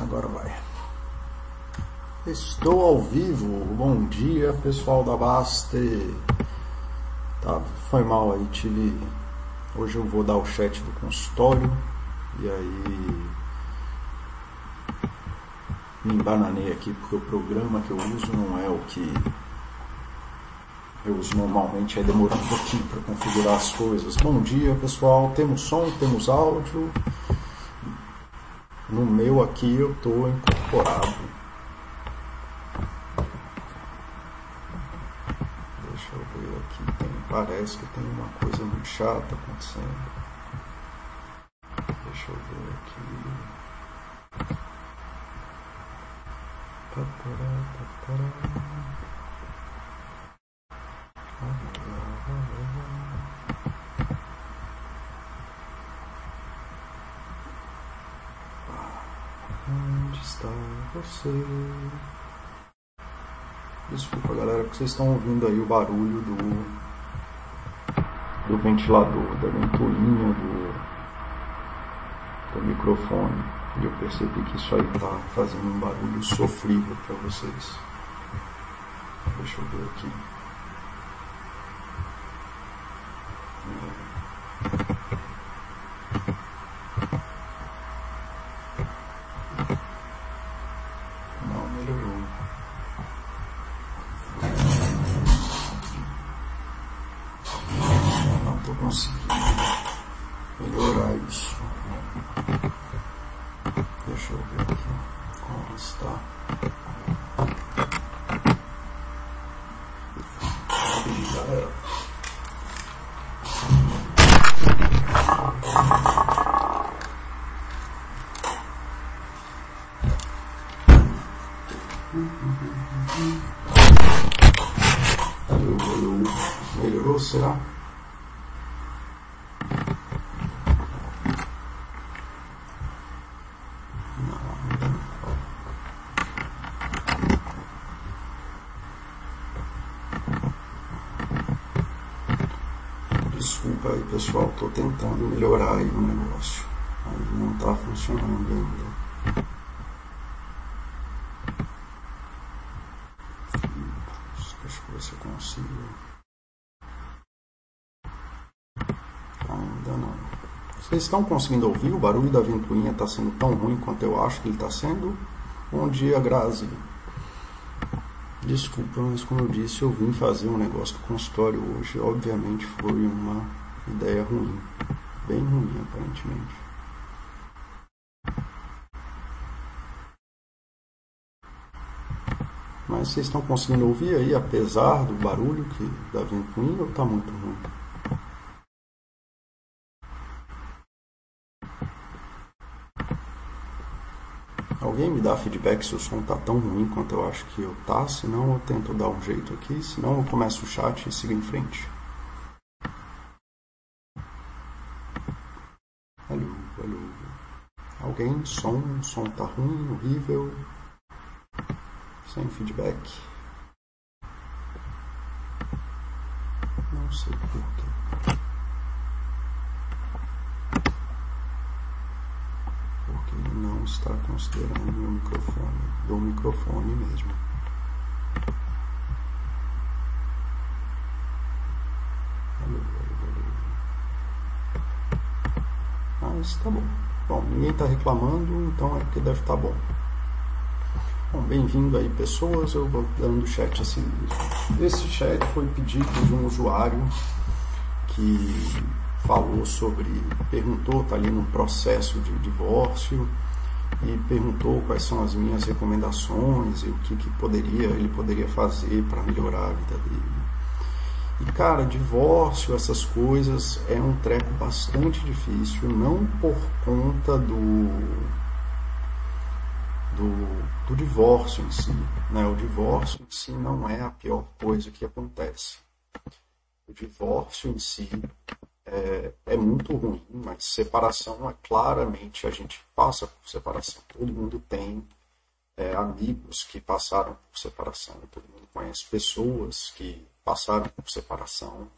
Agora vai. Estou ao vivo. Bom dia, pessoal da Baste. Tá, foi mal aí, tive. Hoje eu vou dar o chat do consultório e aí me embananei aqui porque o programa que eu uso não é o que eu uso normalmente, aí demora um pouquinho para configurar as coisas. Bom dia, pessoal. Temos som, temos áudio. No meu aqui eu estou incorporado. Deixa eu ver aqui. Tem, parece que tem uma coisa muito chata acontecendo. Deixa eu ver aqui. Tatará, tatará. Onde está Desculpa galera, porque vocês estão ouvindo aí o barulho do, do ventilador, da ventoinha do, do microfone. E eu percebi que isso aí está fazendo um barulho sofrível para vocês. Deixa eu ver aqui. Conseguindo melhorar isso. Deixa eu ver aqui como está. E. Melhorou, será? Não, ainda não. Desculpa aí, pessoal, estou tentando melhorar aí o negócio. Aí não está funcionando ainda. Deixa eu ver se eu consigo. Ainda não. Vocês estão conseguindo ouvir? O barulho da ventoinha está sendo tão ruim quanto eu acho que ele está sendo? Bom dia, Grazi. Desculpa, mas como eu disse, eu vim fazer um negócio do consultório hoje. Obviamente foi uma ideia ruim. Bem ruim, aparentemente. Mas vocês estão conseguindo ouvir aí, apesar do barulho que da ventoinha, ou está muito ruim? Alguém me dá feedback se o som tá tão ruim quanto eu acho que eu tá, senão eu tento dar um jeito aqui, senão eu começo o chat e sigo em frente. Alguém? Som, som tá ruim, horrível. Sem feedback. Não sei porquê. Porque ele não está considerando o microfone, do microfone mesmo. Mas tá bom. Bom, ninguém está reclamando, então é porque deve estar bom. Bom, bem-vindo aí pessoas, eu vou dando chat assim mesmo. Esse chat foi pedido de um usuário que falou sobre, perguntou, está ali num processo de divórcio e perguntou quais são as minhas recomendações e o que, que poderia ele poderia fazer para melhorar a vida dele. E cara, divórcio, essas coisas é um treco bastante difícil, não por conta do do, do divórcio em si. Né? O divórcio em si não é a pior coisa que acontece. O divórcio em si é, é, muito ruim, mas separação é claramente a gente passa por separação. Todo mundo tem é, amigos que passaram por separação, todo mundo conhece pessoas que passaram por separação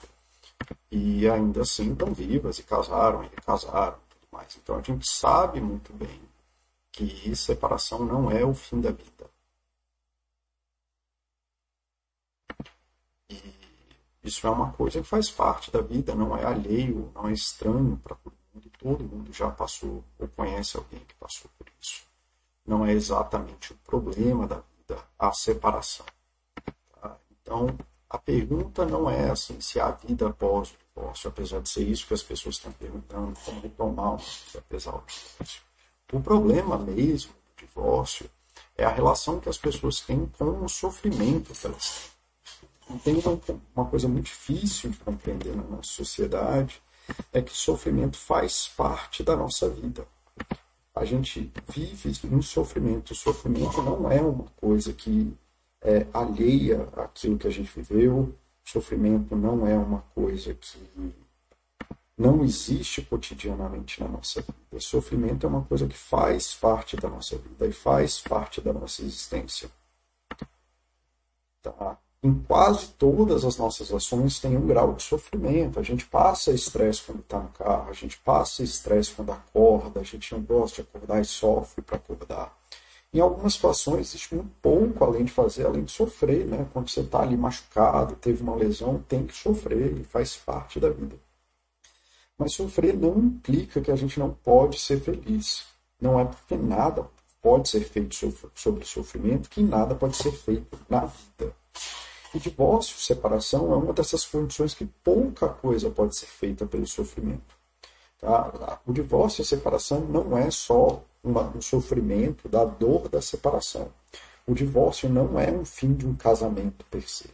e ainda assim estão vivas e casaram e casaram, tudo mais. Então a gente sabe muito bem que separação não é o fim da vida. E isso é uma coisa que faz parte da vida, não é alheio, não é estranho para todo mundo. Todo mundo já passou ou conhece alguém que passou por isso. Não é exatamente o problema da vida, a separação. Tá? Então, a pergunta não é assim se há vida após o divórcio, apesar de ser isso que as pessoas estão perguntando, como retomar apesar do divórcio. O problema mesmo do divórcio é a relação que as pessoas têm com o sofrimento que elas têm tem uma, uma coisa muito difícil de compreender na nossa sociedade, é que o sofrimento faz parte da nossa vida. A gente vive no sofrimento. O sofrimento não é uma coisa que é alheia àquilo que a gente viveu. O sofrimento não é uma coisa que não existe cotidianamente na nossa vida. O sofrimento é uma coisa que faz parte da nossa vida e faz parte da nossa existência. Tá? Em quase todas as nossas ações tem um grau de sofrimento. A gente passa estresse quando está no carro, a gente passa estresse quando acorda, a gente não gosta de acordar e sofre para acordar. Em algumas situações existe um pouco além de fazer, além de sofrer, né? Quando você está ali machucado, teve uma lesão, tem que sofrer e faz parte da vida. Mas sofrer não implica que a gente não pode ser feliz. Não é porque nada pode ser feito sobre o sofrimento que nada pode ser feito na vida. O divórcio, separação, é uma dessas condições que pouca coisa pode ser feita pelo sofrimento. Tá? O divórcio e a separação não é só uma, um sofrimento da dor da separação. O divórcio não é um fim de um casamento per se.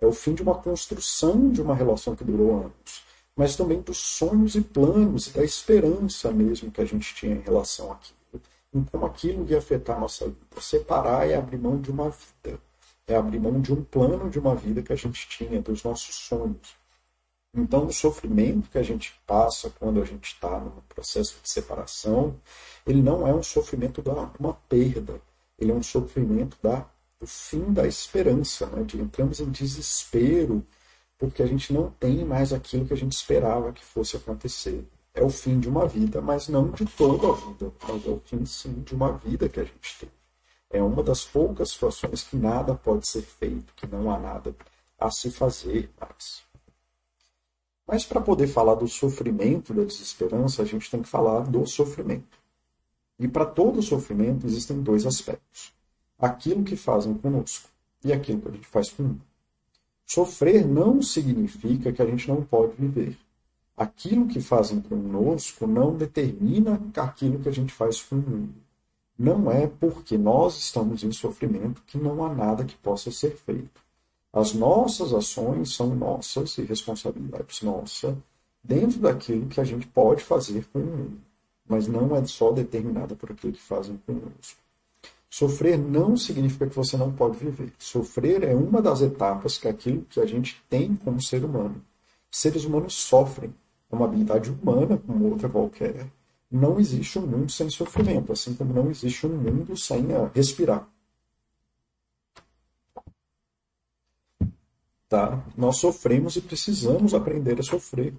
É o fim de uma construção de uma relação que durou anos, mas também dos sonhos e planos da esperança mesmo que a gente tinha em relação àquilo, como aquilo ia afetar a nossa vida. Separar é abrir mão de uma vida é abrir mão de um plano de uma vida que a gente tinha, dos nossos sonhos. Então, o sofrimento que a gente passa quando a gente está no processo de separação, ele não é um sofrimento de uma perda, ele é um sofrimento da, do fim da esperança, né? de entramos em desespero porque a gente não tem mais aquilo que a gente esperava que fosse acontecer. É o fim de uma vida, mas não de toda a vida, mas é o fim, sim, de uma vida que a gente tem. É uma das poucas situações que nada pode ser feito, que não há nada a se fazer mais. Mas para poder falar do sofrimento, da desesperança, a gente tem que falar do sofrimento. E para todo sofrimento existem dois aspectos: aquilo que fazem conosco e aquilo que a gente faz com o mundo. Sofrer não significa que a gente não pode viver. Aquilo que fazem conosco não determina aquilo que a gente faz com o mundo. Não é porque nós estamos em sofrimento que não há nada que possa ser feito. As nossas ações são nossas e responsabilidades nossas dentro daquilo que a gente pode fazer com o mundo, mas não é só determinada por aquilo que fazem conosco. Sofrer não significa que você não pode viver. Sofrer é uma das etapas que é aquilo que a gente tem como ser humano. Seres humanos sofrem. É uma habilidade humana, como outra qualquer, não existe um mundo sem sofrimento, assim como não existe um mundo sem respirar. Tá? Nós sofremos e precisamos aprender a sofrer,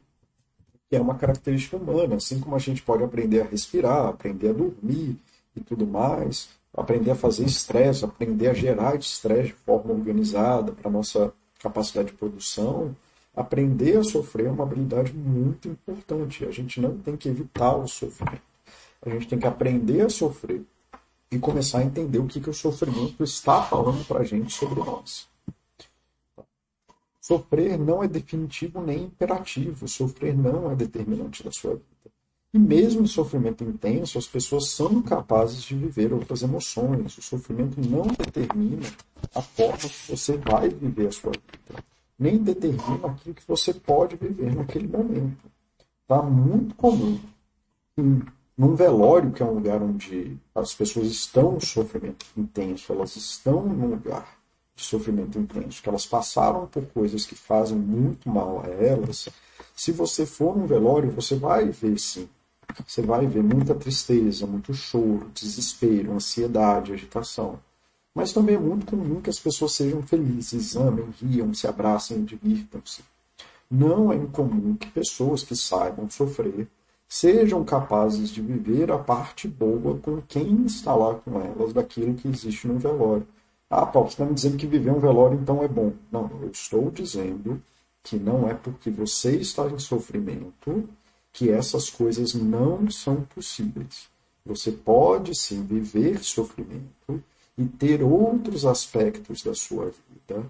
que é uma característica humana, assim como a gente pode aprender a respirar, aprender a dormir e tudo mais, aprender a fazer estresse, aprender a gerar estresse de forma organizada para nossa capacidade de produção, aprender a sofrer é uma habilidade muito importante. A gente não tem que evitar o sofrimento. A gente tem que aprender a sofrer e começar a entender o que, que o sofrimento está falando para a gente sobre nós. Sofrer não é definitivo nem imperativo. Sofrer não é determinante da sua vida. E mesmo em sofrimento intenso, as pessoas são capazes de viver outras emoções. O sofrimento não determina a forma que você vai viver a sua vida nem determina aquilo que você pode viver naquele momento. Tá muito comum em, num velório, que é um lugar onde as pessoas estão em sofrimento intenso, elas estão num lugar de sofrimento intenso, que elas passaram por coisas que fazem muito mal a elas. Se você for num velório, você vai ver sim. Você vai ver muita tristeza, muito choro, desespero, ansiedade, agitação. Mas também é muito comum que as pessoas sejam felizes, amem, riam, se abracem, divirtam-se. Não é incomum que pessoas que saibam sofrer sejam capazes de viver a parte boa com quem está lá com elas daquilo que existe no velório. Ah, Paulo, você está me dizendo que viver um velório então é bom. Não, eu estou dizendo que não é porque você está em sofrimento que essas coisas não são possíveis. Você pode sim viver sofrimento e ter outros aspectos da sua vida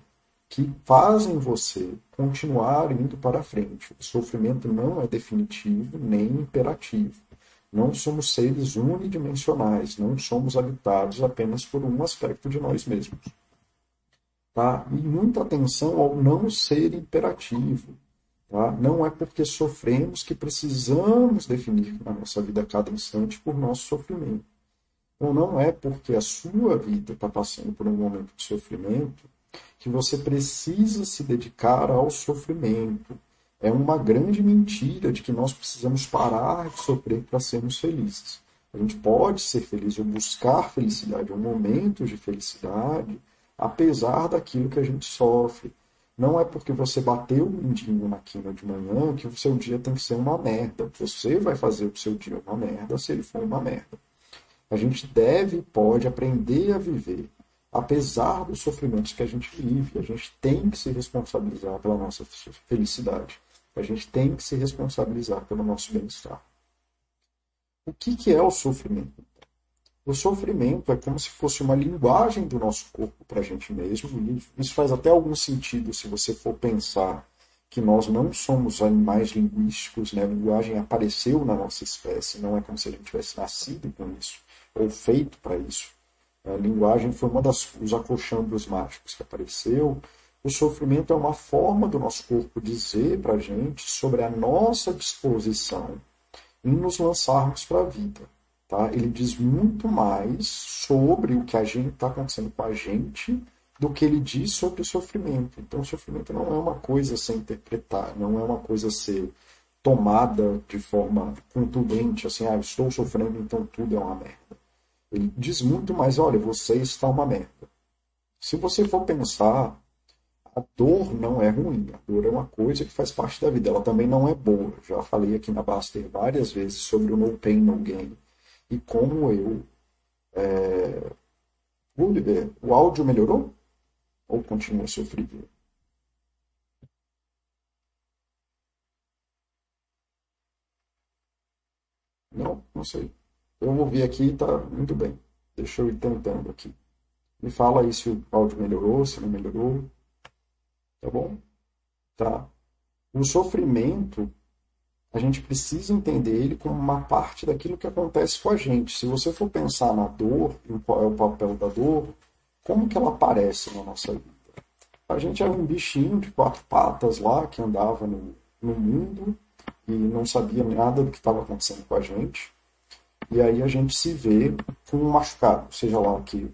que fazem você continuar indo para frente. O sofrimento não é definitivo nem imperativo. Não somos seres unidimensionais, não somos habitados apenas por um aspecto de nós mesmos. Tá? E muita atenção ao não ser imperativo. Tá? Não é porque sofremos que precisamos definir na nossa vida a cada instante por nosso sofrimento. Então não é porque a sua vida está passando por um momento de sofrimento que você precisa se dedicar ao sofrimento. É uma grande mentira de que nós precisamos parar de sofrer para sermos felizes. A gente pode ser feliz ou buscar felicidade, ou momentos de felicidade, apesar daquilo que a gente sofre. Não é porque você bateu o mindinho na quina de manhã que o seu dia tem que ser uma merda. Você vai fazer o seu dia uma merda se ele for uma merda. A gente deve e pode aprender a viver apesar dos sofrimentos que a gente vive, a gente tem que se responsabilizar pela nossa felicidade. A gente tem que se responsabilizar pelo nosso bem-estar. O que, que é o sofrimento? O sofrimento é como se fosse uma linguagem do nosso corpo para a gente mesmo, isso faz até algum sentido se você for pensar que nós não somos animais linguísticos, né? a linguagem apareceu na nossa espécie, não é como se a gente tivesse nascido com isso, ou feito para isso. A linguagem foi uma das os acolchambros mágicos que apareceu. O sofrimento é uma forma do nosso corpo dizer para a gente sobre a nossa disposição em nos lançarmos para a vida. Tá? Ele diz muito mais sobre o que a gente está acontecendo com a gente do que ele diz sobre o sofrimento. Então, o sofrimento não é uma coisa a ser interpretar, não é uma coisa a ser tomada de forma contundente, assim, ah, estou sofrendo, então tudo é uma merda. Ele diz muito mais, olha, você está uma merda. Se você for pensar, a dor não é ruim, a dor é uma coisa que faz parte da vida, ela também não é boa. Já falei aqui na Baster várias vezes sobre o no pain, no gain. E como eu. É... O áudio melhorou? Ou continua sofrível? Não, não sei. Eu ouvi aqui e está muito bem. Deixa eu ir tentando aqui. Me fala aí se o áudio melhorou, se não melhorou. Tá bom? Tá. O sofrimento, a gente precisa entender ele como uma parte daquilo que acontece com a gente. Se você for pensar na dor, em qual é o papel da dor, como que ela aparece na nossa vida? A gente era um bichinho de quatro patas lá que andava no, no mundo e não sabia nada do que estava acontecendo com a gente. E aí a gente se vê com um machucado, seja lá que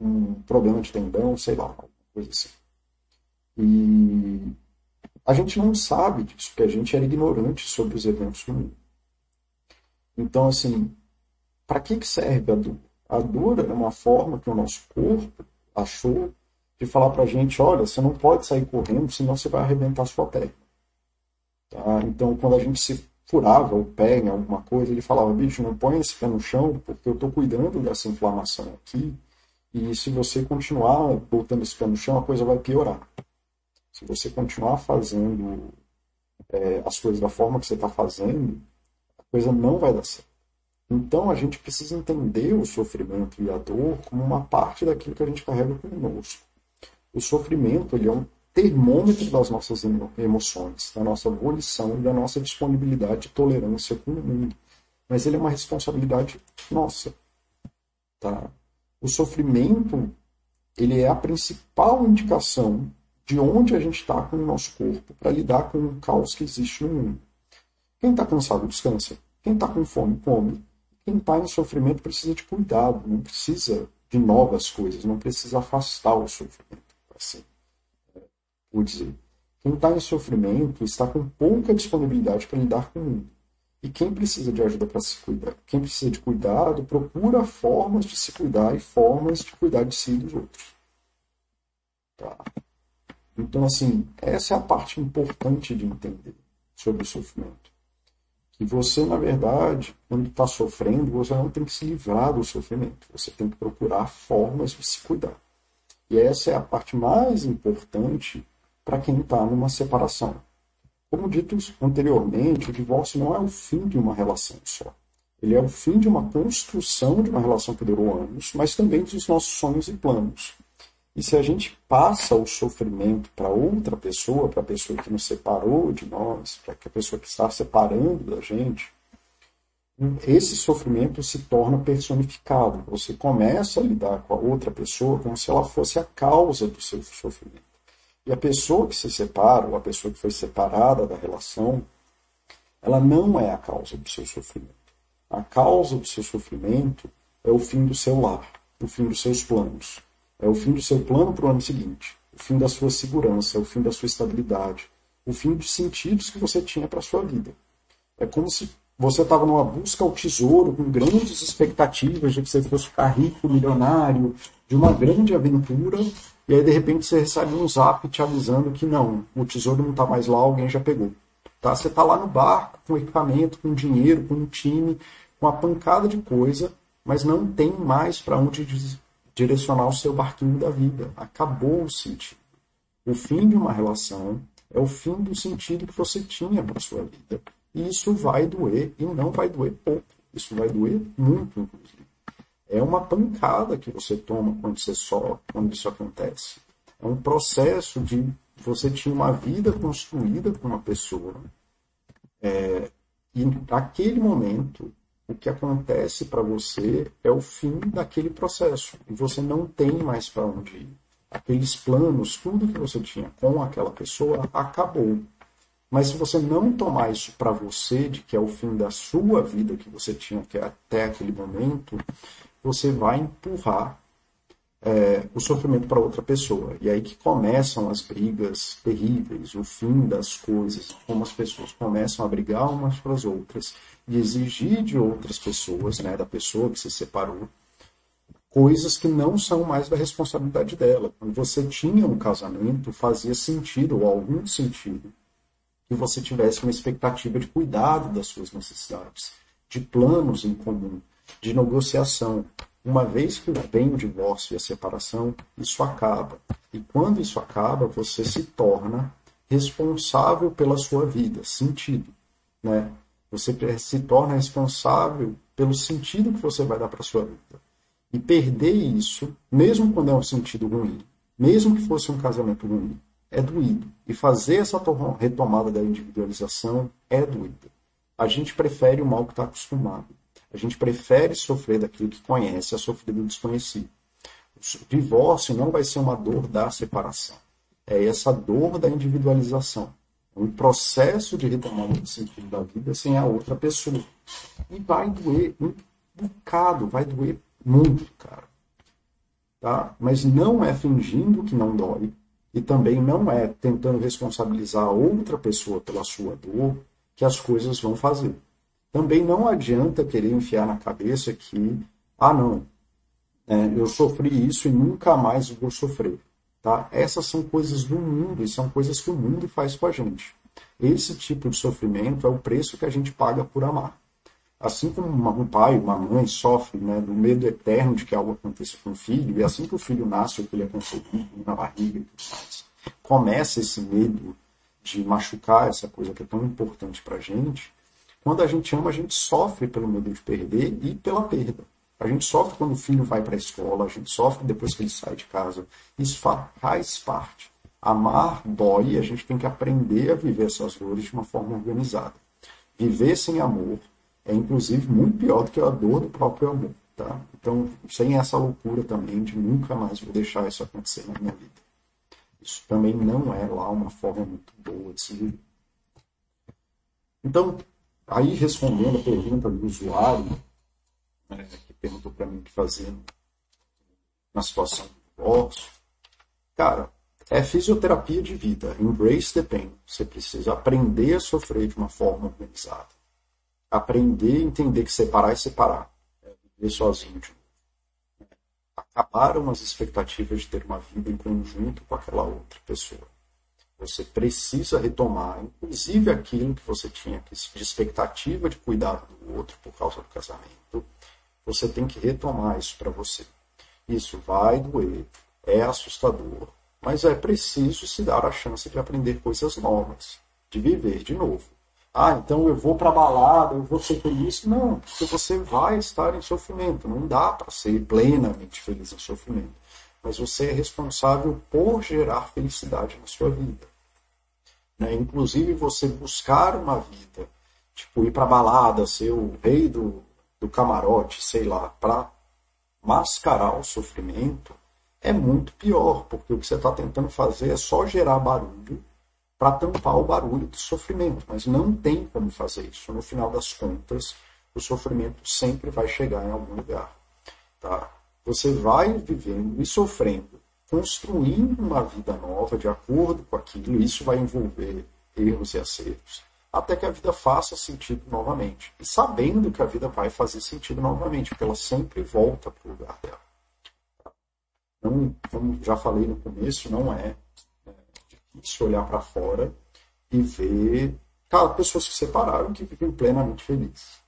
um problema de tendão, sei lá, coisa assim. E a gente não sabe disso, porque a gente era ignorante sobre os eventos do mundo. Então, assim, para que, que serve a dor? A dor é uma forma que o nosso corpo achou de falar para a gente: olha, você não pode sair correndo, senão você vai arrebentar sua perna. Tá? Então, quando a gente se furava o pé em alguma coisa, ele falava, bicho, não põe esse pé no chão, porque eu estou cuidando dessa inflamação aqui, e se você continuar botando esse pé no chão, a coisa vai piorar. Se você continuar fazendo é, as coisas da forma que você está fazendo, a coisa não vai dar certo. Então a gente precisa entender o sofrimento e a dor como uma parte daquilo que a gente carrega conosco. O sofrimento ele é um termômetro das nossas emoções, da nossa volição e da nossa disponibilidade de tolerância com o mundo. Mas ele é uma responsabilidade nossa. Tá? O sofrimento ele é a principal indicação de onde a gente está com o nosso corpo para lidar com o caos que existe no mundo. Quem está cansado, descansa. Quem está com fome, come. Quem está em sofrimento precisa de cuidado, não precisa de novas coisas, não precisa afastar o sofrimento. Assim dizer. Quem está em sofrimento está com pouca disponibilidade para lidar com o mundo. E quem precisa de ajuda para se cuidar, quem precisa de cuidado, procura formas de se cuidar e formas de cuidar de si e dos outros. Tá? Então, assim, essa é a parte importante de entender sobre o sofrimento. que você, na verdade, quando está sofrendo, você não tem que se livrar do sofrimento, você tem que procurar formas de se cuidar. E essa é a parte mais importante para quem está numa separação. Como dito anteriormente, o divórcio não é o fim de uma relação só. Ele é o fim de uma construção de uma relação que durou anos, mas também dos nossos sonhos e planos. E se a gente passa o sofrimento para outra pessoa, para a pessoa que nos separou de nós, para a pessoa que está separando da gente, esse sofrimento se torna personificado. Você começa a lidar com a outra pessoa como se ela fosse a causa do seu sofrimento. E a pessoa que se separa, ou a pessoa que foi separada da relação, ela não é a causa do seu sofrimento. A causa do seu sofrimento é o fim do seu lar, o fim dos seus planos. É o fim do seu plano para o ano seguinte, o fim da sua segurança, o fim da sua estabilidade, o fim dos sentidos que você tinha para a sua vida. É como se você estava numa busca ao tesouro, com grandes expectativas de que você fosse ficar rico, milionário, de uma grande aventura, e aí de repente você recebe um zap te avisando que não, o tesouro não está mais lá, alguém já pegou. Tá? Você está lá no barco, com equipamento, com dinheiro, com um time, com uma pancada de coisa, mas não tem mais para onde direcionar o seu barquinho da vida. Acabou o sentido. O fim de uma relação é o fim do sentido que você tinha para sua vida. E isso vai doer, e não vai doer pouco. Isso vai doer muito, inclusive. É uma pancada que você toma quando você só, quando isso acontece. É um processo de você tinha uma vida construída com uma pessoa. É, e naquele momento o que acontece para você é o fim daquele processo. E você não tem mais para onde ir. Aqueles planos, tudo que você tinha com aquela pessoa, acabou. Mas se você não tomar isso para você, de que é o fim da sua vida que você tinha até aquele momento, você vai empurrar é, o sofrimento para outra pessoa. E aí que começam as brigas terríveis, o fim das coisas, como as pessoas começam a brigar umas para as outras e exigir de outras pessoas, né, da pessoa que se separou, coisas que não são mais da responsabilidade dela. Quando você tinha um casamento, fazia sentido, ou algum sentido, que você tivesse uma expectativa de cuidado das suas necessidades, de planos em comum, de negociação. Uma vez que vem o divórcio e a separação, isso acaba. E quando isso acaba, você se torna responsável pela sua vida, sentido. Né? Você se torna responsável pelo sentido que você vai dar para a sua vida. E perder isso, mesmo quando é um sentido ruim, mesmo que fosse um casamento ruim, é doído. E fazer essa retomada da individualização é doído. A gente prefere o mal que está acostumado. A gente prefere sofrer daquilo que conhece a sofrer do desconhecido. O divórcio não vai ser uma dor da separação. É essa dor da individualização. É um processo de retomada do sentido da vida sem a outra pessoa. E vai doer um bocado, vai doer muito, cara. Tá? Mas não é fingindo que não dói. E também não é tentando responsabilizar outra pessoa pela sua dor que as coisas vão fazer. Também não adianta querer enfiar na cabeça que, ah, não, é, eu sofri isso e nunca mais vou sofrer. Tá? Essas são coisas do mundo e são coisas que o mundo faz com a gente. Esse tipo de sofrimento é o preço que a gente paga por amar. Assim como um pai, uma mãe sofre né, do medo eterno de que algo aconteça com o filho, e assim que o filho nasce, ou que ele é concebido na barriga, começa esse medo de machucar essa coisa que é tão importante para a gente, quando a gente ama, a gente sofre pelo medo de perder e pela perda. A gente sofre quando o filho vai para a escola, a gente sofre depois que ele sai de casa. Isso faz parte. Amar dói e a gente tem que aprender a viver essas dores de uma forma organizada. Viver sem amor é, inclusive, muito pior do que a dor do próprio amor. Tá? Então, sem essa loucura também de nunca mais vou deixar isso acontecer na minha vida. Isso também não é lá uma forma muito boa de se viver. Então, Aí, respondendo a pergunta do usuário, né, que perguntou para mim o que fazer na situação do divórcio, cara, é fisioterapia de vida. Embrace the pain. Você precisa aprender a sofrer de uma forma organizada. Aprender a entender que separar é separar. É viver sozinho de novo. Acabaram as expectativas de ter uma vida em conjunto com aquela outra pessoa. Você precisa retomar, inclusive aquilo que você tinha de expectativa de cuidar do outro por causa do casamento. Você tem que retomar isso para você. Isso vai doer, é assustador, mas é preciso se dar a chance de aprender coisas novas, de viver de novo. Ah, então eu vou para balada, eu vou ser feliz. Não, porque você vai estar em sofrimento. Não dá para ser plenamente feliz em sofrimento mas você é responsável por gerar felicidade na sua vida. Né? Inclusive, você buscar uma vida, tipo, ir para balada, ser o rei do, do camarote, sei lá, para mascarar o sofrimento, é muito pior, porque o que você está tentando fazer é só gerar barulho para tampar o barulho do sofrimento, mas não tem como fazer isso. No final das contas, o sofrimento sempre vai chegar em algum lugar. Tá? Você vai vivendo e sofrendo, construindo uma vida nova de acordo com aquilo, isso vai envolver erros e acertos, até que a vida faça sentido novamente. E sabendo que a vida vai fazer sentido novamente, porque ela sempre volta para o lugar dela. Não, como já falei no começo, não é, é difícil olhar para fora e ver cara, pessoas que se separaram que vivem plenamente felizes.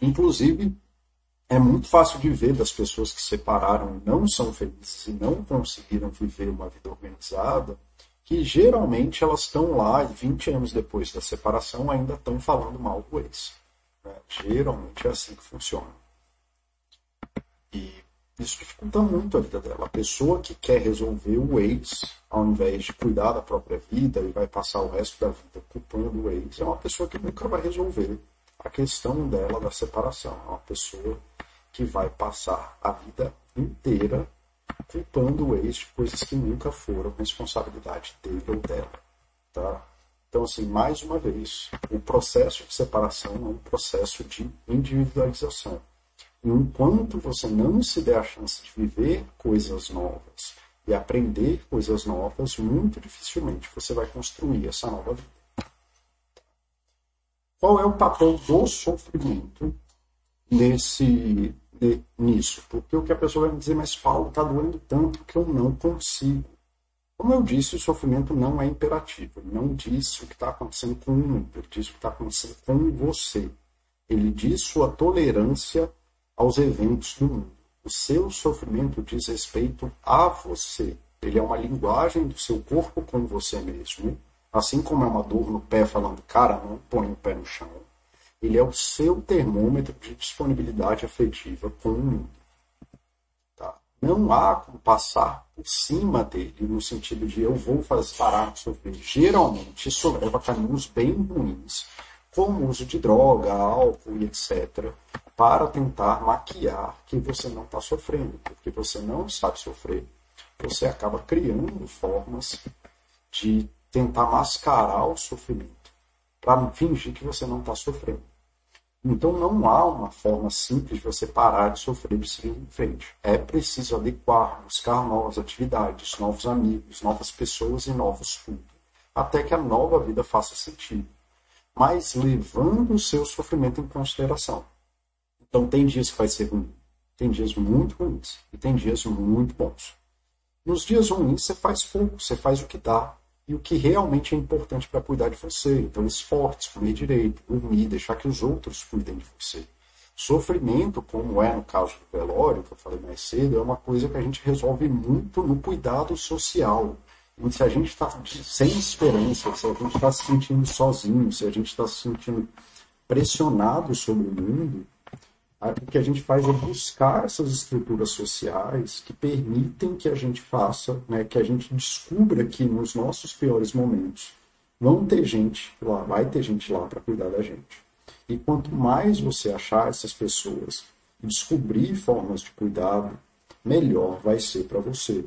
Inclusive, é muito fácil de ver das pessoas que separaram e não são felizes e não conseguiram viver uma vida organizada, que geralmente elas estão lá e 20 anos depois da separação ainda estão falando mal do ex. Né? Geralmente é assim que funciona. E isso dificulta muito a vida dela. A pessoa que quer resolver o ex, ao invés de cuidar da própria vida e vai passar o resto da vida culpando o ex, é uma pessoa que nunca vai resolver a questão dela da separação. É uma pessoa que vai passar a vida inteira culpando o ex de coisas que nunca foram responsabilidade dele ou dela. Tá? Então, assim, mais uma vez, o processo de separação é um processo de individualização. Enquanto você não se der a chance de viver coisas novas e aprender coisas novas, muito dificilmente você vai construir essa nova vida. Qual é o papel do sofrimento nesse, nisso? Porque o que a pessoa vai me dizer, mas Paulo, está doendo tanto que eu não consigo. Como eu disse, o sofrimento não é imperativo. Ele não diz o que está acontecendo com o mundo, ele diz o que está acontecendo com você. Ele diz sua tolerância aos eventos do mundo. O seu sofrimento diz respeito a você. Ele é uma linguagem do seu corpo com você mesmo assim como é uma dor no pé falando, cara, não põe o pé no chão, ele é o seu termômetro de disponibilidade afetiva com o mundo. Tá? Não há como passar por cima dele, no sentido de eu vou fazer parar de sofrer. Geralmente isso leva caminhos bem ruins, como o uso de droga, álcool e etc., para tentar maquiar que você não está sofrendo, porque você não sabe sofrer. Você acaba criando formas de tentar mascarar o sofrimento, para fingir que você não está sofrendo. Então não há uma forma simples de você parar de sofrer e seguir em frente. É preciso adequar, buscar novas atividades, novos amigos, novas pessoas e novos tudo, até que a nova vida faça sentido. Mas levando o seu sofrimento em consideração. Então tem dias que vai ser ruim, tem dias muito ruins e tem dias muito bons. Nos dias ruins você faz pouco, você faz o que dá, e o que realmente é importante para cuidar de você. Então, esportes, comer direito, dormir, deixar que os outros cuidem de você. Sofrimento, como é no caso do velório, que eu falei mais cedo, é uma coisa que a gente resolve muito no cuidado social. E se a gente está sem esperança, se a gente está se sentindo sozinho, se a gente está se sentindo pressionado sobre o mundo, o que a gente faz é buscar essas estruturas sociais que permitem que a gente faça, né, que a gente descubra que nos nossos piores momentos vão ter gente lá, vai ter gente lá para cuidar da gente. E quanto mais você achar essas pessoas e descobrir formas de cuidado, melhor vai ser para você.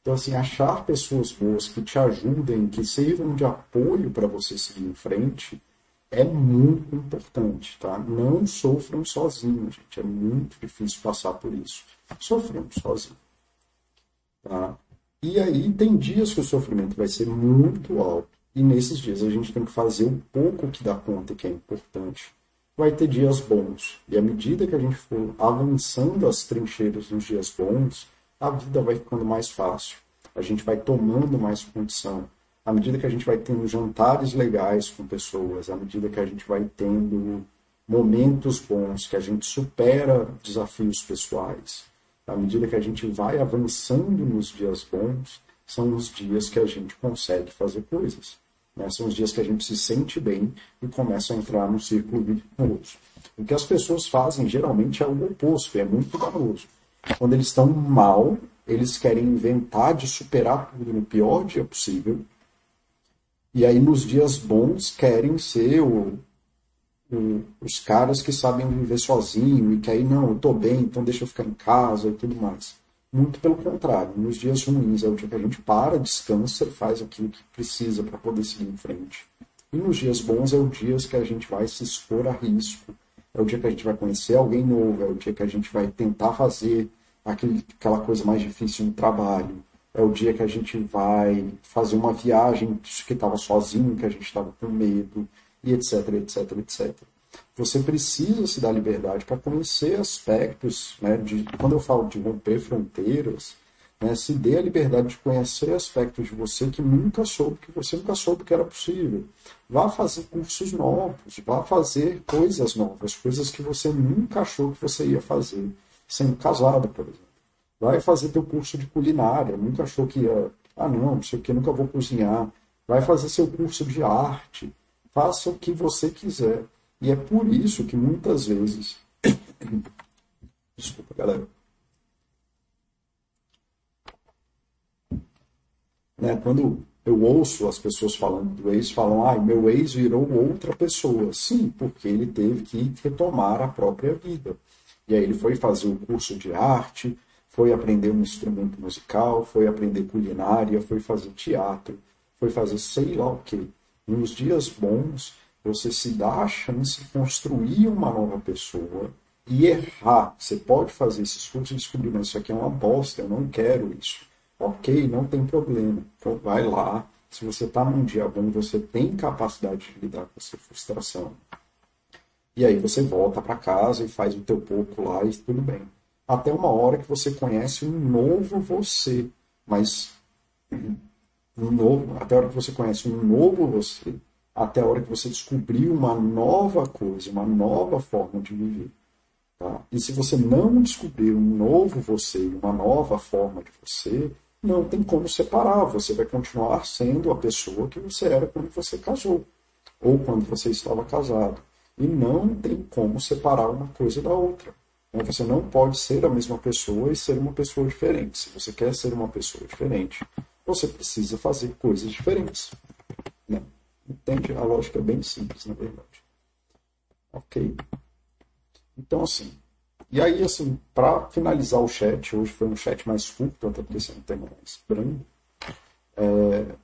Então, assim, achar pessoas boas que te ajudem, que sirvam de apoio para você seguir em frente, é muito importante, tá? Não sofram sozinhos, gente. É muito difícil passar por isso. Sofremos sozinhos. Tá? E aí tem dias que o sofrimento vai ser muito alto. E nesses dias a gente tem que fazer um pouco que dá conta que é importante. Vai ter dias bons. E à medida que a gente for avançando as trincheiras nos dias bons, a vida vai ficando mais fácil. A gente vai tomando mais condição. À medida que a gente vai tendo jantares legais com pessoas, à medida que a gente vai tendo momentos bons, que a gente supera desafios pessoais, à medida que a gente vai avançando nos dias bons, são os dias que a gente consegue fazer coisas. Né? São os dias que a gente se sente bem e começa a entrar no círculo virtuoso. O que as pessoas fazem geralmente é o oposto, é muito danoso. Quando eles estão mal, eles querem inventar de superar tudo no pior dia possível. E aí, nos dias bons, querem ser o, o, os caras que sabem viver sozinho e que aí, não, eu tô bem, então deixa eu ficar em casa e tudo mais. Muito pelo contrário, nos dias ruins é o dia que a gente para, descansa e faz aquilo que precisa para poder seguir em frente. E nos dias bons é o dia que a gente vai se expor a risco, é o dia que a gente vai conhecer alguém novo, é o dia que a gente vai tentar fazer aquele, aquela coisa mais difícil no trabalho, é o dia que a gente vai fazer uma viagem que estava sozinho, que a gente estava com medo, e etc, etc, etc. Você precisa se dar liberdade para conhecer aspectos, né, de, quando eu falo de romper fronteiras, né, se dê a liberdade de conhecer aspectos de você que nunca soube, que você nunca soube que era possível. Vá fazer cursos novos, vá fazer coisas novas, coisas que você nunca achou que você ia fazer, sendo casado, por exemplo. Vai fazer teu curso de culinária, nunca achou que ia, ah não, não sei o que, nunca vou cozinhar. Vai fazer seu curso de arte, faça o que você quiser. E é por isso que muitas vezes. Desculpa, galera. Né, quando eu ouço as pessoas falando do ex, falam, ah, meu ex virou outra pessoa. Sim, porque ele teve que retomar a própria vida. E aí ele foi fazer o curso de arte, foi aprender um instrumento musical, foi aprender culinária, foi fazer teatro, foi fazer sei lá o quê. Nos dias bons, você se dá a chance de construir uma nova pessoa e errar. Você pode fazer esse esforço e descobrir, mas isso aqui é uma bosta, eu não quero isso. Ok, não tem problema. Então vai lá. Se você está num dia bom, você tem capacidade de lidar com essa frustração. E aí você volta para casa e faz o teu pouco lá e tudo bem. Até uma hora que você conhece um novo você. Mas um novo, até a hora que você conhece um novo você, até a hora que você descobrir uma nova coisa, uma nova forma de viver. Tá? E se você não descobrir um novo você, uma nova forma de você, não tem como separar. Você vai continuar sendo a pessoa que você era quando você casou, ou quando você estava casado. E não tem como separar uma coisa da outra. Você não pode ser a mesma pessoa e ser uma pessoa diferente. Se você quer ser uma pessoa diferente, você precisa fazer coisas diferentes. Né? Entende? A lógica é bem simples, na verdade. Ok? Então, assim. E aí, assim, para finalizar o chat, hoje foi um chat mais curto, até porque esse é um tema mais brando. É,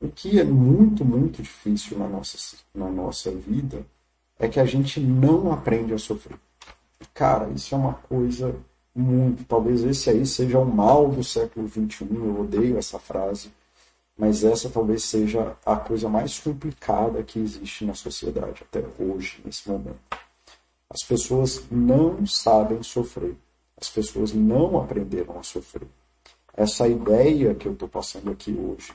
o que é muito, muito difícil na nossa, na nossa vida é que a gente não aprende a sofrer. Cara, isso é uma coisa muito. Talvez esse aí seja o mal do século XXI. Eu odeio essa frase, mas essa talvez seja a coisa mais complicada que existe na sociedade até hoje, nesse momento. As pessoas não sabem sofrer. As pessoas não aprenderam a sofrer. Essa ideia que eu estou passando aqui hoje,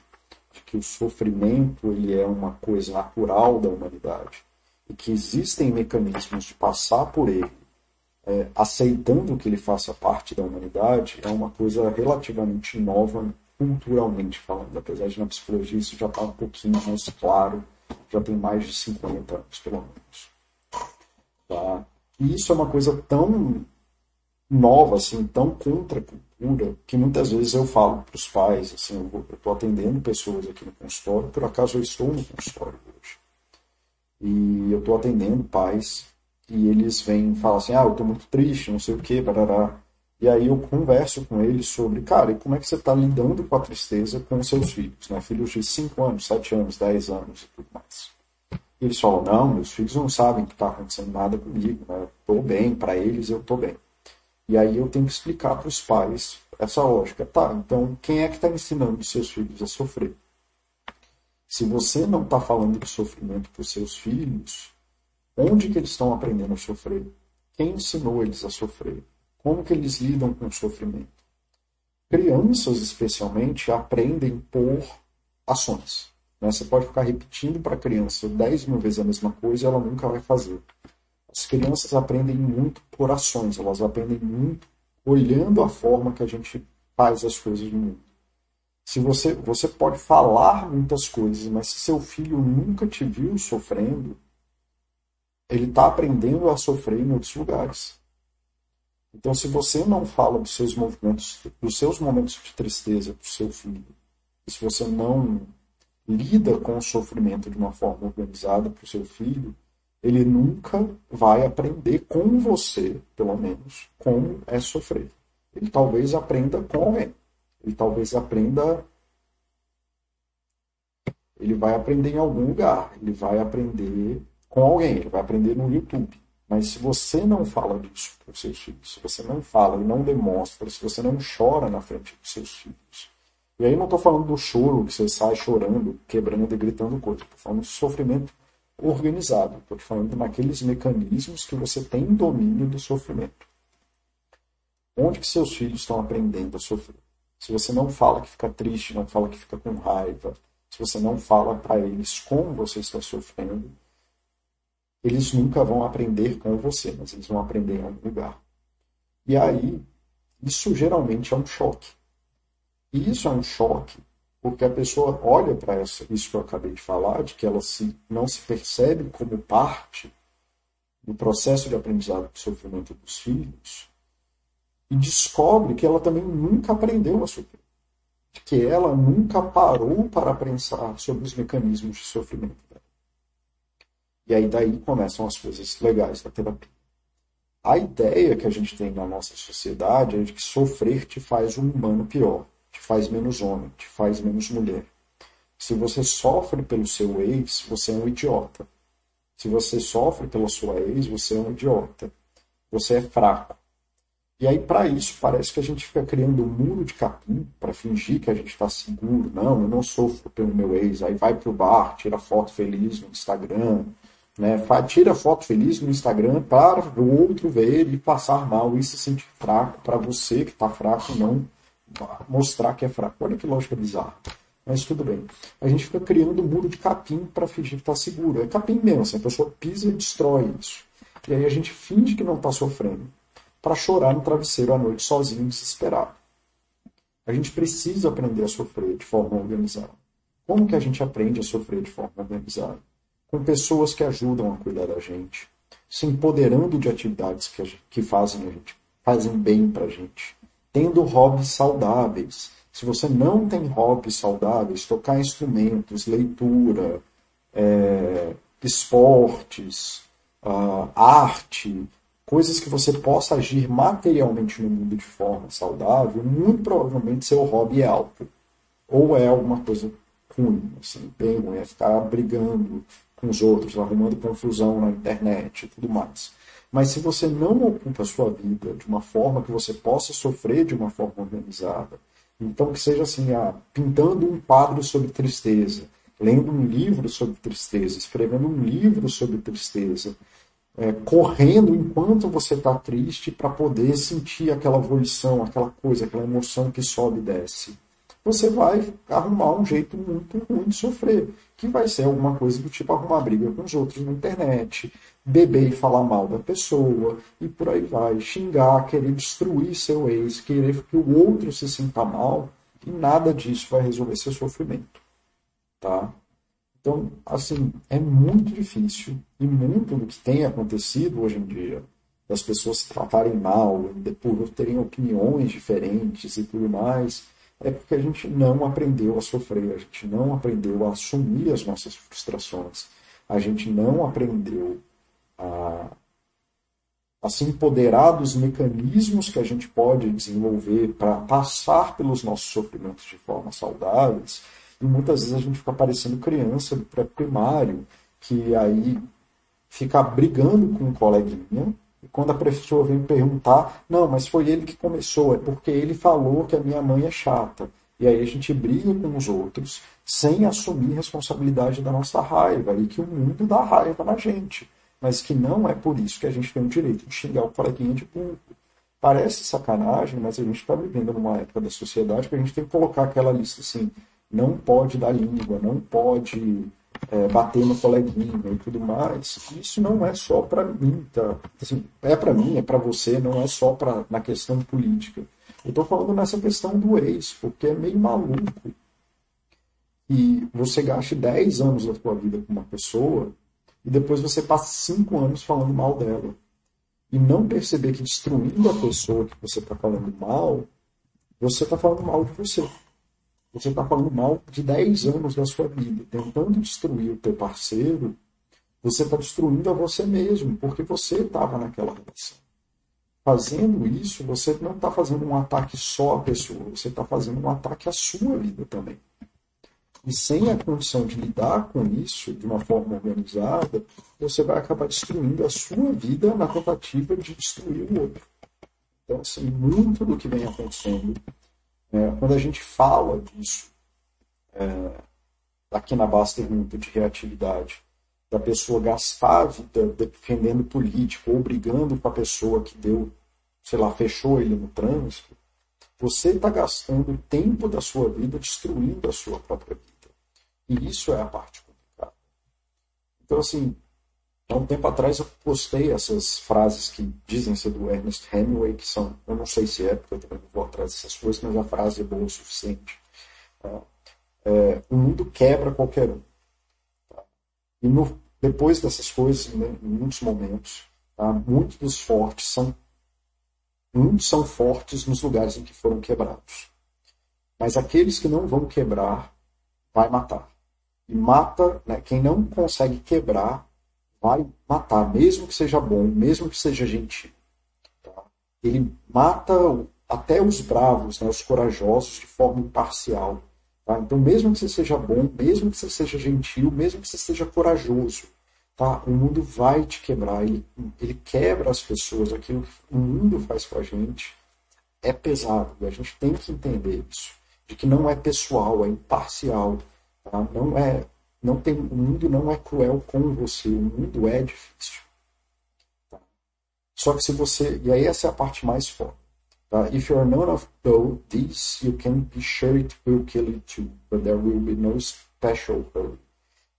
de que o sofrimento ele é uma coisa natural da humanidade e que existem mecanismos de passar por ele é, aceitando que ele faça parte da humanidade é uma coisa relativamente nova culturalmente falando, apesar de na psicologia isso já está um pouquinho mais claro, já tem mais de 50 anos, pelo menos. Tá? E isso é uma coisa tão nova, assim, tão contra a cultura, que muitas vezes eu falo para os pais, assim, eu estou atendendo pessoas aqui no consultório, por acaso eu estou no consultório hoje. E eu estou atendendo pais e eles vêm falar assim, ah, eu estou muito triste, não sei o que, barará. E aí eu converso com eles sobre, cara, e como é que você está lidando com a tristeza com os seus filhos, né? Filhos de 5 anos, 7 anos, 10 anos e tudo mais. E eles falam, não, meus filhos não sabem que está acontecendo nada comigo, né? Estou bem, para eles eu estou bem. E aí eu tenho que explicar para os pais essa lógica. Tá, então quem é que está ensinando seus filhos a sofrer? Se você não está falando de sofrimento para os seus filhos, Onde que eles estão aprendendo a sofrer? Quem ensinou eles a sofrer? Como que eles lidam com o sofrimento? crianças, especialmente, aprendem por ações. Né? Você pode ficar repetindo para a criança 10 mil vezes a mesma coisa e ela nunca vai fazer. As crianças aprendem muito por ações, elas aprendem muito olhando a forma que a gente faz as coisas no mundo. Se você, você pode falar muitas coisas, mas se seu filho nunca te viu sofrendo, ele está aprendendo a sofrer em outros lugares. Então, se você não fala dos seus movimentos, dos seus momentos de tristeza para o seu filho, se você não lida com o sofrimento de uma forma organizada para o seu filho, ele nunca vai aprender com você, pelo menos, como é sofrer. Ele talvez aprenda com alguém. Ele talvez aprenda. Ele vai aprender em algum lugar. Ele vai aprender com alguém. Ele vai aprender no YouTube. Mas se você não fala disso para os seus filhos, se você não fala e não demonstra, se você não chora na frente dos seus filhos, e aí não estou falando do choro, que você sai chorando, quebrando e gritando coisa. Estou falando de sofrimento organizado. Estou falando naqueles mecanismos que você tem domínio do sofrimento. Onde que seus filhos estão aprendendo a sofrer? Se você não fala que fica triste, não fala que fica com raiva, se você não fala para eles como você está sofrendo, eles nunca vão aprender com você, mas eles vão aprender em algum lugar. E aí, isso geralmente é um choque. E isso é um choque porque a pessoa olha para isso que eu acabei de falar, de que ela se, não se percebe como parte do processo de aprendizado do sofrimento dos filhos, e descobre que ela também nunca aprendeu a sofrer. Que ela nunca parou para pensar sobre os mecanismos de sofrimento. E aí daí começam as coisas legais da terapia. A ideia que a gente tem na nossa sociedade é de que sofrer te faz um humano pior, te faz menos homem, te faz menos mulher. Se você sofre pelo seu ex, você é um idiota. Se você sofre pela sua ex, você é um idiota. Você é fraco. E aí, para isso, parece que a gente fica criando um muro de capim para fingir que a gente está seguro. Não, eu não sofro pelo meu ex. Aí vai pro bar, tira foto feliz no Instagram. Né? Tira foto feliz no Instagram para o outro ver e passar mal e se sentir fraco. Para você que está fraco, não mostrar que é fraco. Olha que lógica bizarra. Mas tudo bem. A gente fica criando um muro de capim para fingir que está seguro. É capim mesmo. Assim, a pessoa pisa e destrói isso. E aí a gente finge que não está sofrendo para chorar no travesseiro à noite sozinho, desesperado. A gente precisa aprender a sofrer de forma organizada. Como que a gente aprende a sofrer de forma organizada? Com pessoas que ajudam a cuidar da gente, se empoderando de atividades que, gente, que fazem, a gente, fazem bem para a gente, tendo hobbies saudáveis. Se você não tem hobbies saudáveis, tocar instrumentos, leitura, é, esportes, uh, arte, coisas que você possa agir materialmente no mundo de forma saudável, muito provavelmente seu hobby é álcool. Ou é alguma coisa ruim, assim, bem ruim, é ficar brigando com os outros, arrumando confusão na internet e tudo mais. Mas se você não ocupa a sua vida de uma forma que você possa sofrer de uma forma organizada, então que seja assim, ah, pintando um quadro sobre tristeza, lendo um livro sobre tristeza, escrevendo um livro sobre tristeza, é, correndo enquanto você está triste para poder sentir aquela volição, aquela coisa, aquela emoção que sobe e desce. Você vai arrumar um jeito muito ruim de sofrer, que vai ser alguma coisa do tipo arrumar briga com os outros na internet, beber e falar mal da pessoa, e por aí vai. Xingar, querer destruir seu ex, querer que o outro se sinta mal, e nada disso vai resolver seu sofrimento. Tá? Então, assim, é muito difícil e muito do que tem acontecido hoje em dia, das pessoas se tratarem mal, por terem opiniões diferentes e tudo mais, é porque a gente não aprendeu a sofrer, a gente não aprendeu a assumir as nossas frustrações, a gente não aprendeu a, a se empoderar dos mecanismos que a gente pode desenvolver para passar pelos nossos sofrimentos de forma saudáveis. E muitas vezes a gente fica parecendo criança do pré-primário, que aí fica brigando com um coleguinha, e quando a professora vem perguntar, não, mas foi ele que começou, é porque ele falou que a minha mãe é chata. E aí a gente briga com os outros sem assumir responsabilidade da nossa raiva e que o mundo dá raiva na gente. Mas que não é por isso que a gente tem o direito de xingar o coleguinha de burro. Parece sacanagem, mas a gente está vivendo numa época da sociedade que a gente tem que colocar aquela lista assim: não pode dar língua, não pode é, bater no coleguinha e tudo mais. Isso não é só para mim, tá? Assim, é para mim, é para você, não é só pra, na questão política. Eu estou falando nessa questão do ex, porque é meio maluco. E você gaste 10 anos da sua vida com uma pessoa e depois você passa 5 anos falando mal dela e não perceber que destruindo a pessoa que você está falando mal, você está falando mal de você. Você está falando mal de 10 anos da sua vida. Tentando destruir o teu parceiro, você está destruindo a você mesmo, porque você estava naquela relação. Fazendo isso, você não está fazendo um ataque só à pessoa, você está fazendo um ataque à sua vida também. E sem a condição de lidar com isso de uma forma organizada, você vai acabar destruindo a sua vida na tentativa de destruir o outro. Então, assim, muito do que vem acontecendo, é, quando a gente fala disso, é, aqui na Baster muito de reatividade, da pessoa gastar a vida defendendo político ou brigando com a pessoa que deu, sei lá, fechou ele no trânsito, você está gastando tempo da sua vida destruindo a sua própria vida. E isso é a parte complicada. Então, assim, há um tempo atrás eu postei essas frases que dizem ser do Ernest Hemingway, que são, eu não sei se é, porque eu também não vou atrás dessas coisas, mas a frase é boa o suficiente. Tá? É, o mundo quebra qualquer um. Tá? E no, depois dessas coisas, né, em muitos momentos, tá? muitos dos fortes são muitos são fortes nos lugares em que foram quebrados. Mas aqueles que não vão quebrar, vai matar e mata, né, quem não consegue quebrar, vai matar, mesmo que seja bom, mesmo que seja gentil. Tá? Ele mata até os bravos, né, os corajosos, de forma imparcial. Tá? Então, mesmo que você seja bom, mesmo que você seja gentil, mesmo que você seja corajoso, tá? o mundo vai te quebrar. Ele, ele quebra as pessoas. Aquilo que o mundo faz com a gente é pesado. E a gente tem que entender isso. De que não é pessoal, é imparcial. Tá? Não é, não tem, o mundo não é cruel com você, o mundo é difícil. Tá? Só que se você, e aí essa é a parte mais forte. Tá? If you are none of these, you can be sure it will kill you too, but there will be no special hurry.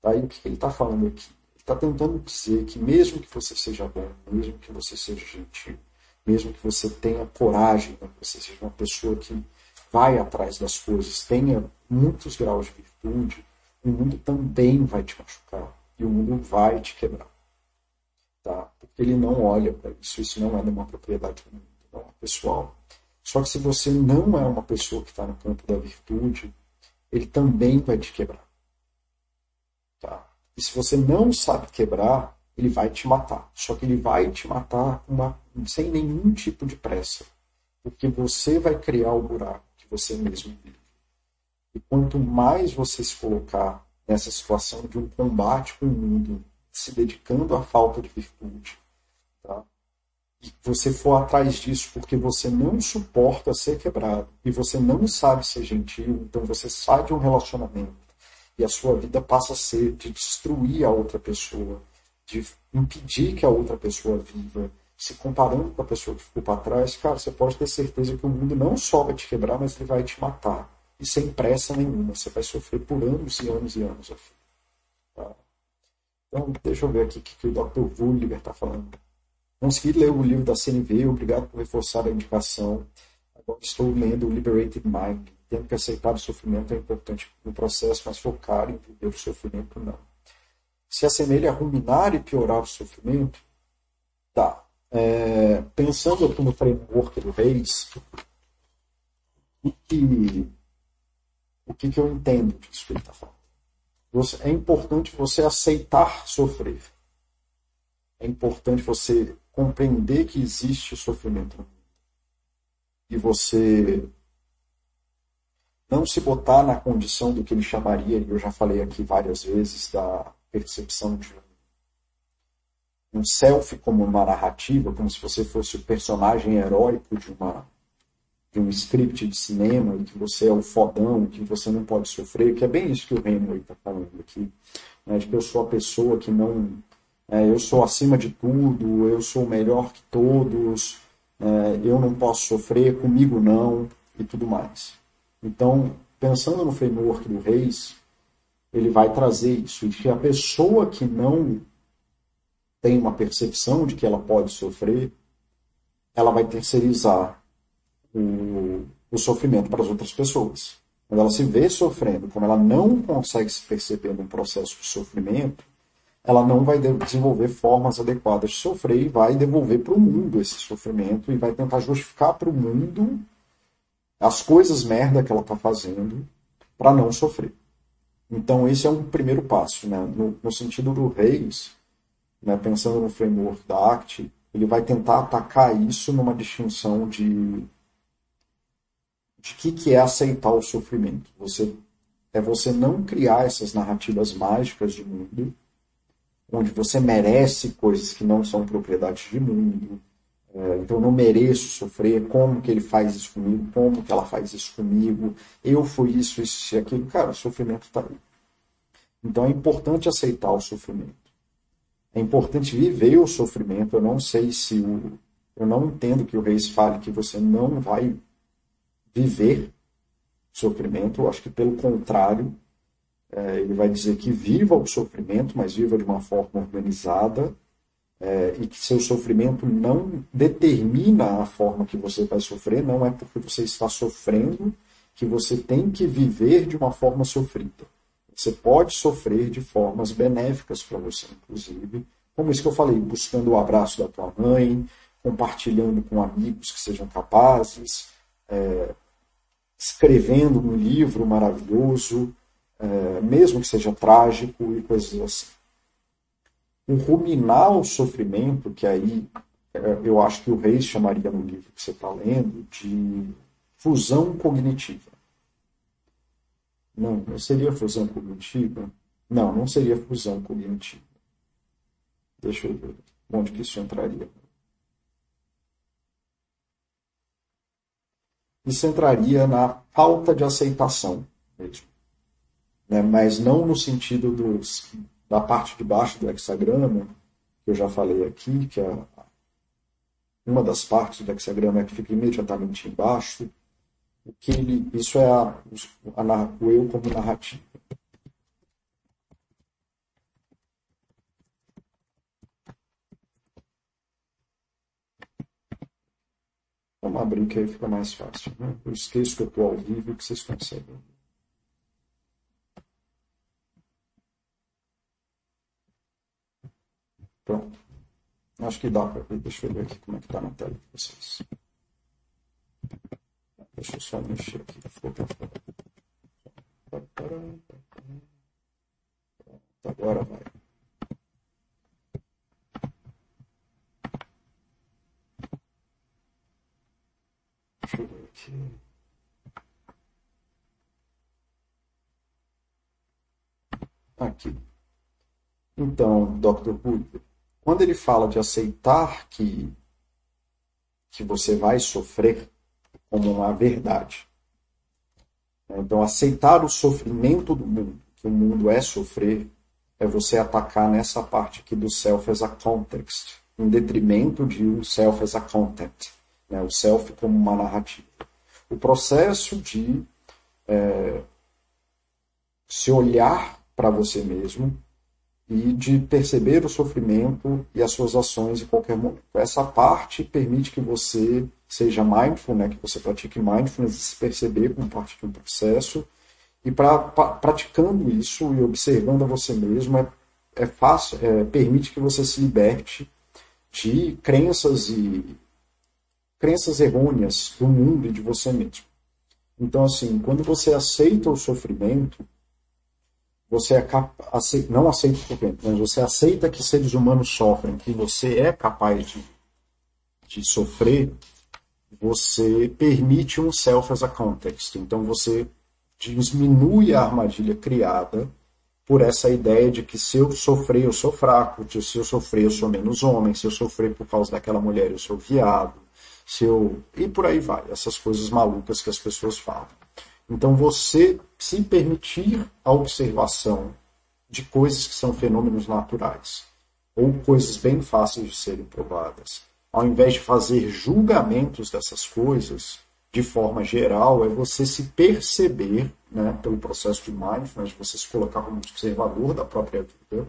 Tá? E o que ele está falando aqui? Ele está tentando dizer que mesmo que você seja bom, mesmo que você seja gentil, mesmo que você tenha coragem, né? que você seja uma pessoa que vai atrás das coisas, tenha muitos graus de virtude, o mundo também vai te machucar e o mundo vai te quebrar. Tá? Porque ele não olha para isso, isso não é uma propriedade do mundo, não é pessoal. Só que se você não é uma pessoa que está no campo da virtude, ele também vai te quebrar. Tá? E se você não sabe quebrar, ele vai te matar. Só que ele vai te matar uma, sem nenhum tipo de pressa. Porque você vai criar o buraco que você mesmo vive. E quanto mais você se colocar nessa situação de um combate com o mundo, se dedicando à falta de virtude, tá? e você for atrás disso porque você não suporta ser quebrado e você não sabe ser gentil, então você sai de um relacionamento e a sua vida passa a ser de destruir a outra pessoa, de impedir que a outra pessoa viva, se comparando com a pessoa que ficou para trás, cara, você pode ter certeza que o mundo não só vai te quebrar, mas ele vai te matar. E sem pressa nenhuma. Você vai sofrer por anos e anos e anos. Tá? Então, deixa eu ver aqui o que, que o Dr. Vulliger está falando. Consegui ler o livro da CNV, obrigado por reforçar a indicação. Agora estou lendo o Liberated Mind. Tendo que aceitar o sofrimento é importante no processo, mas focar em viver o sofrimento não. Se assemelha a ruminar e piorar o sofrimento? Tá é, pensando aqui no framework do Reis, o que, o que, que eu entendo disso que está falando? Você, é importante você aceitar sofrer. É importante você compreender que existe o sofrimento. E você não se botar na condição do que ele chamaria, e eu já falei aqui várias vezes, da percepção de um selfie como uma narrativa, como se você fosse o personagem heróico de uma de um script de cinema, e que você é o fodão, que você não pode sofrer, que é bem isso que o Hemingway está falando aqui, né, de que eu sou a pessoa que não... É, eu sou acima de tudo, eu sou melhor que todos, é, eu não posso sofrer, comigo não, e tudo mais. Então, pensando no framework do Reis, ele vai trazer isso, de que a pessoa que não tem uma percepção de que ela pode sofrer, ela vai terceirizar o, o sofrimento para as outras pessoas. Quando ela se vê sofrendo, como ela não consegue se perceber num processo de sofrimento, ela não vai desenvolver formas adequadas de sofrer e vai devolver para o mundo esse sofrimento e vai tentar justificar para o mundo as coisas merda que ela está fazendo para não sofrer. Então esse é um primeiro passo, né? no, no sentido do Reis, né? pensando no framework da ACT, ele vai tentar atacar isso numa distinção de de que que é aceitar o sofrimento. Você é você não criar essas narrativas mágicas de mundo onde você merece coisas que não são propriedade de mundo. É, então eu não mereço sofrer. Como que ele faz isso comigo? Como que ela faz isso comigo? Eu fui isso, isso e aquilo. Cara, o sofrimento está aí. Então é importante aceitar o sofrimento. É importante viver o sofrimento. Eu não sei se o. Eu não entendo que o Reis fale que você não vai viver sofrimento. Eu acho que, pelo contrário, é, ele vai dizer que viva o sofrimento, mas viva de uma forma organizada, é, e que seu sofrimento não determina a forma que você vai sofrer, não é porque você está sofrendo que você tem que viver de uma forma sofrida. Você pode sofrer de formas benéficas para você, inclusive, como isso que eu falei, buscando o abraço da tua mãe, compartilhando com amigos que sejam capazes, é, escrevendo um livro maravilhoso, é, mesmo que seja trágico e coisas assim. O ruminar o sofrimento, que aí é, eu acho que o Reis chamaria no livro que você está lendo de fusão cognitiva. Não, não seria fusão cognitiva? Não, não seria fusão cognitiva. Deixa eu ver onde que isso entraria. Isso entraria na falta de aceitação mesmo né? mas não no sentido dos, da parte de baixo do hexagrama, que eu já falei aqui, que é uma das partes do hexagrama é que fica imediatamente embaixo, o que ele, isso é a, a, o eu como narrativa. Vamos abrir que aí fica mais fácil. Né? Eu esqueço que eu estou ao vivo e que vocês conseguem. Pronto. Acho que dá para ver. Deixa eu ver aqui como é que está na tela de vocês. Deixa eu só mexer aqui. Agora vai. Aqui. Aqui. Então, Dr. Wood, quando ele fala de aceitar que, que você vai sofrer como uma verdade, né? então aceitar o sofrimento do mundo, que o mundo é sofrer, é você atacar nessa parte aqui do self as a context, em detrimento de um self as a content, né? o self como uma narrativa. O processo de é, se olhar para você mesmo e de perceber o sofrimento e as suas ações em qualquer momento. Essa parte permite que você seja mindful, né, que você pratique mindfulness, se perceber como parte de um processo. E pra, pra, praticando isso e observando a você mesmo, é, é fácil, é, permite que você se liberte de crenças e crenças errôneas do mundo e de você mesmo. Então, assim, quando você aceita o sofrimento, você é aceita, não aceita o sofrimento, mas você aceita que seres humanos sofrem, que você é capaz de, de sofrer, você permite um self as a context. Então você diminui a armadilha criada por essa ideia de que se eu sofrer, eu sou fraco, se eu sofrer, eu sou menos homem, se eu sofrer por causa daquela mulher, eu sou viado, se eu. E por aí vai, essas coisas malucas que as pessoas falam. Então, você se permitir a observação de coisas que são fenômenos naturais, ou coisas bem fáceis de serem provadas, ao invés de fazer julgamentos dessas coisas, de forma geral, é você se perceber, né, pelo processo de mindfulness, você se colocar como observador da própria vida,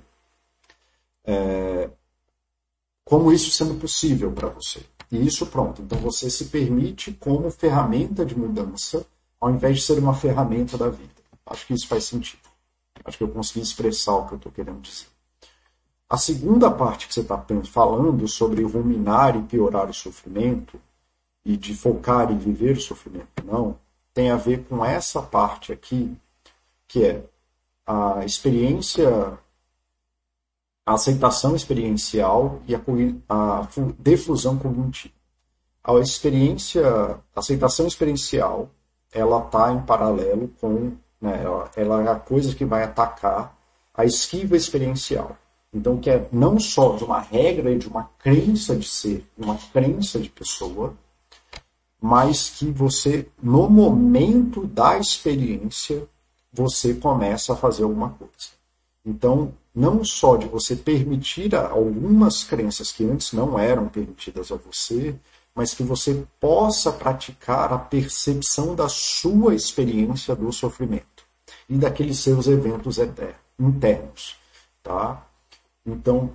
é, como isso sendo possível para você. E isso pronto. Então você se permite como ferramenta de mudança, ao invés de ser uma ferramenta da vida. Acho que isso faz sentido. Acho que eu consegui expressar o que eu estou querendo dizer. A segunda parte que você está falando sobre ruminar e piorar o sofrimento, e de focar e viver o sofrimento, não, tem a ver com essa parte aqui, que é a experiência a aceitação experiencial e a, a defusão cognitiva. A experiência, a aceitação experiencial, ela está em paralelo com, né, ela, ela é a coisa que vai atacar a esquiva experiencial. Então, que é não só de uma regra e de uma crença de ser, uma crença de pessoa, mas que você, no momento da experiência, você começa a fazer alguma coisa. Então, não só de você permitir algumas crenças que antes não eram permitidas a você, mas que você possa praticar a percepção da sua experiência do sofrimento e daqueles seus eventos internos, tá? Então,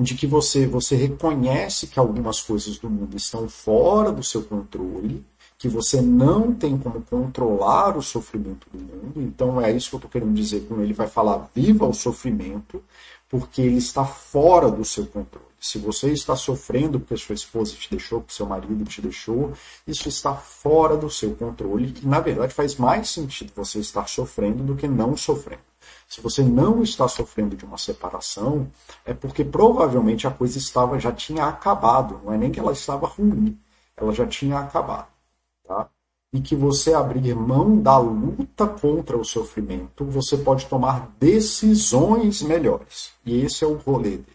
de que você você reconhece que algumas coisas do mundo estão fora do seu controle que você não tem como controlar o sofrimento do mundo. Então é isso que eu estou querendo dizer quando ele vai falar viva o sofrimento, porque ele está fora do seu controle. Se você está sofrendo porque sua esposa te deixou, porque seu marido te deixou, isso está fora do seu controle, e na verdade faz mais sentido você estar sofrendo do que não sofrendo. Se você não está sofrendo de uma separação, é porque provavelmente a coisa estava já tinha acabado, não é nem que ela estava ruim, ela já tinha acabado tá? e que você abrir mão da luta contra o sofrimento, você pode tomar decisões melhores. E esse é o rolê dele.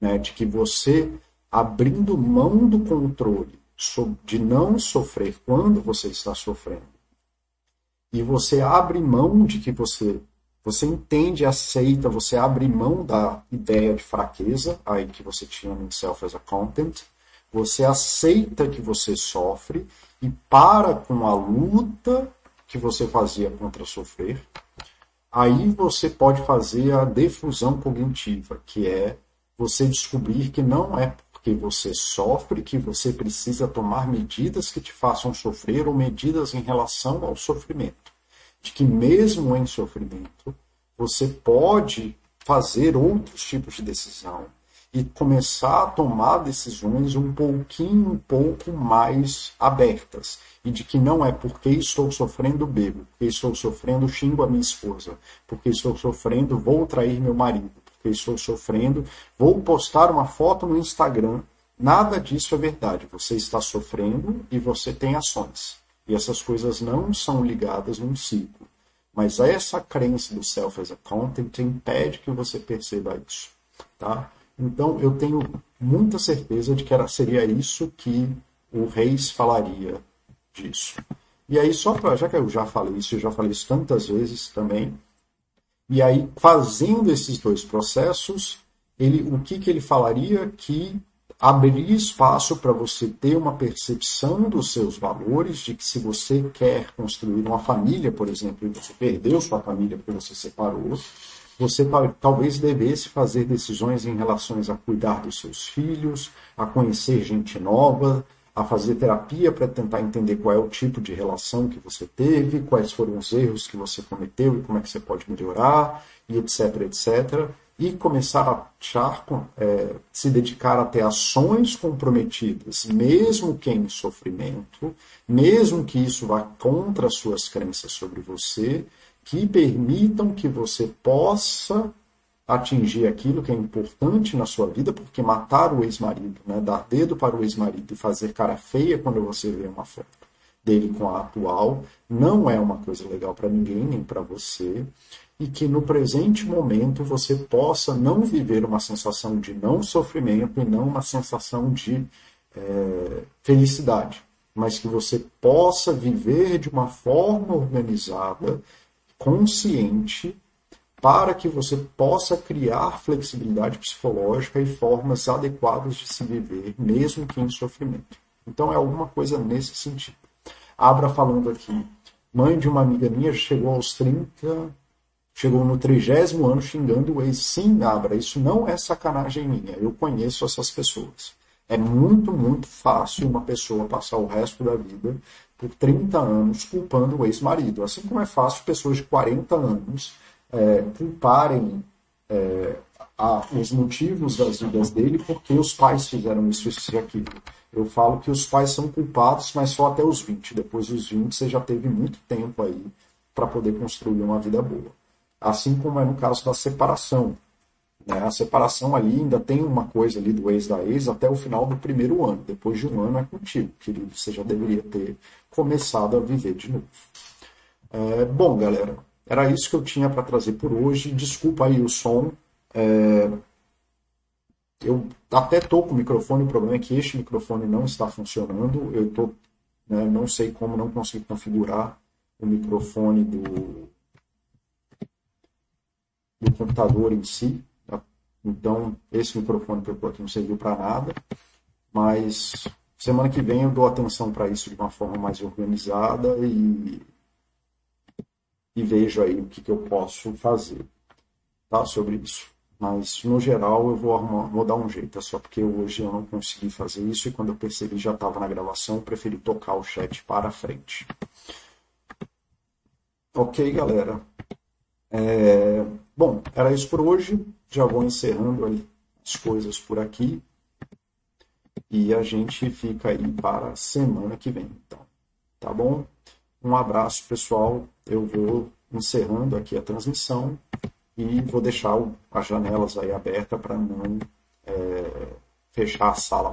Né? De que você, abrindo mão do controle de não sofrer quando você está sofrendo, e você abre mão de que você você entende, aceita, você abre mão da ideia de fraqueza aí que você tinha no Self as a Content, você aceita que você sofre e para com a luta que você fazia contra sofrer, aí você pode fazer a defusão cognitiva, que é você descobrir que não é porque você sofre que você precisa tomar medidas que te façam sofrer ou medidas em relação ao sofrimento. De que mesmo em sofrimento, você pode fazer outros tipos de decisão, e começar a tomar decisões um pouquinho, um pouco mais abertas. E de que não é porque estou sofrendo bebo, porque estou sofrendo xingo a minha esposa, porque estou sofrendo vou trair meu marido, porque estou sofrendo vou postar uma foto no Instagram. Nada disso é verdade. Você está sofrendo e você tem ações. E essas coisas não são ligadas num ciclo. Mas essa crença do self as a content impede que você perceba isso. Tá? Então, eu tenho muita certeza de que era, seria isso que o Reis falaria disso. E aí, só para. Já que eu já falei isso, eu já falei isso tantas vezes também. E aí, fazendo esses dois processos, ele, o que, que ele falaria? Que abriria espaço para você ter uma percepção dos seus valores, de que se você quer construir uma família, por exemplo, e você perdeu sua família porque você separou, você talvez devesse fazer decisões em relação a cuidar dos seus filhos, a conhecer gente nova, a fazer terapia para tentar entender qual é o tipo de relação que você teve, quais foram os erros que você cometeu e como é que você pode melhorar, e etc, etc. E começar a achar, é, se dedicar a ter ações comprometidas, mesmo que em sofrimento, mesmo que isso vá contra as suas crenças sobre você, que permitam que você possa atingir aquilo que é importante na sua vida, porque matar o ex-marido, né, dar dedo para o ex-marido e fazer cara feia quando você vê uma foto dele com a atual, não é uma coisa legal para ninguém, nem para você, e que no presente momento você possa não viver uma sensação de não sofrimento e não uma sensação de é, felicidade, mas que você possa viver de uma forma organizada consciente para que você possa criar flexibilidade psicológica e formas adequadas de se viver, mesmo que em sofrimento. Então é alguma coisa nesse sentido. Abra falando aqui, mãe de uma amiga minha chegou aos 30, chegou no trigésimo ano xingando o ex. Sim, Abra, isso não é sacanagem minha, eu conheço essas pessoas. É muito, muito fácil uma pessoa passar o resto da vida por 30 anos culpando o ex-marido. Assim como é fácil pessoas de 40 anos é, culparem é, a, os motivos das vidas dele porque os pais fizeram isso, isso e aquilo. Eu falo que os pais são culpados, mas só até os 20. Depois dos 20 você já teve muito tempo aí para poder construir uma vida boa. Assim como é no caso da separação. Né? A separação ali ainda tem uma coisa ali do ex da ex até o final do primeiro ano. Depois de um ano é contigo, querido. Você já deveria ter começado a viver de novo. É, bom, galera, era isso que eu tinha para trazer por hoje. Desculpa aí o som. É, eu até estou com o microfone, o problema é que este microfone não está funcionando. Eu tô, né, não sei como não consegui configurar o microfone do, do computador em si. Então, esse microfone que eu estou aqui não serviu para nada, mas semana que vem eu dou atenção para isso de uma forma mais organizada e, e vejo aí o que, que eu posso fazer tá, sobre isso. Mas, no geral, eu vou, arrumar, vou dar um jeito. É só porque hoje eu não consegui fazer isso e quando eu percebi já estava na gravação, eu preferi tocar o chat para frente. Ok, galera. É... Bom, era isso por hoje já vou encerrando as coisas por aqui. E a gente fica aí para a semana que vem. Então, tá bom? Um abraço, pessoal. Eu vou encerrando aqui a transmissão e vou deixar as janelas aí abertas para não é, fechar a sala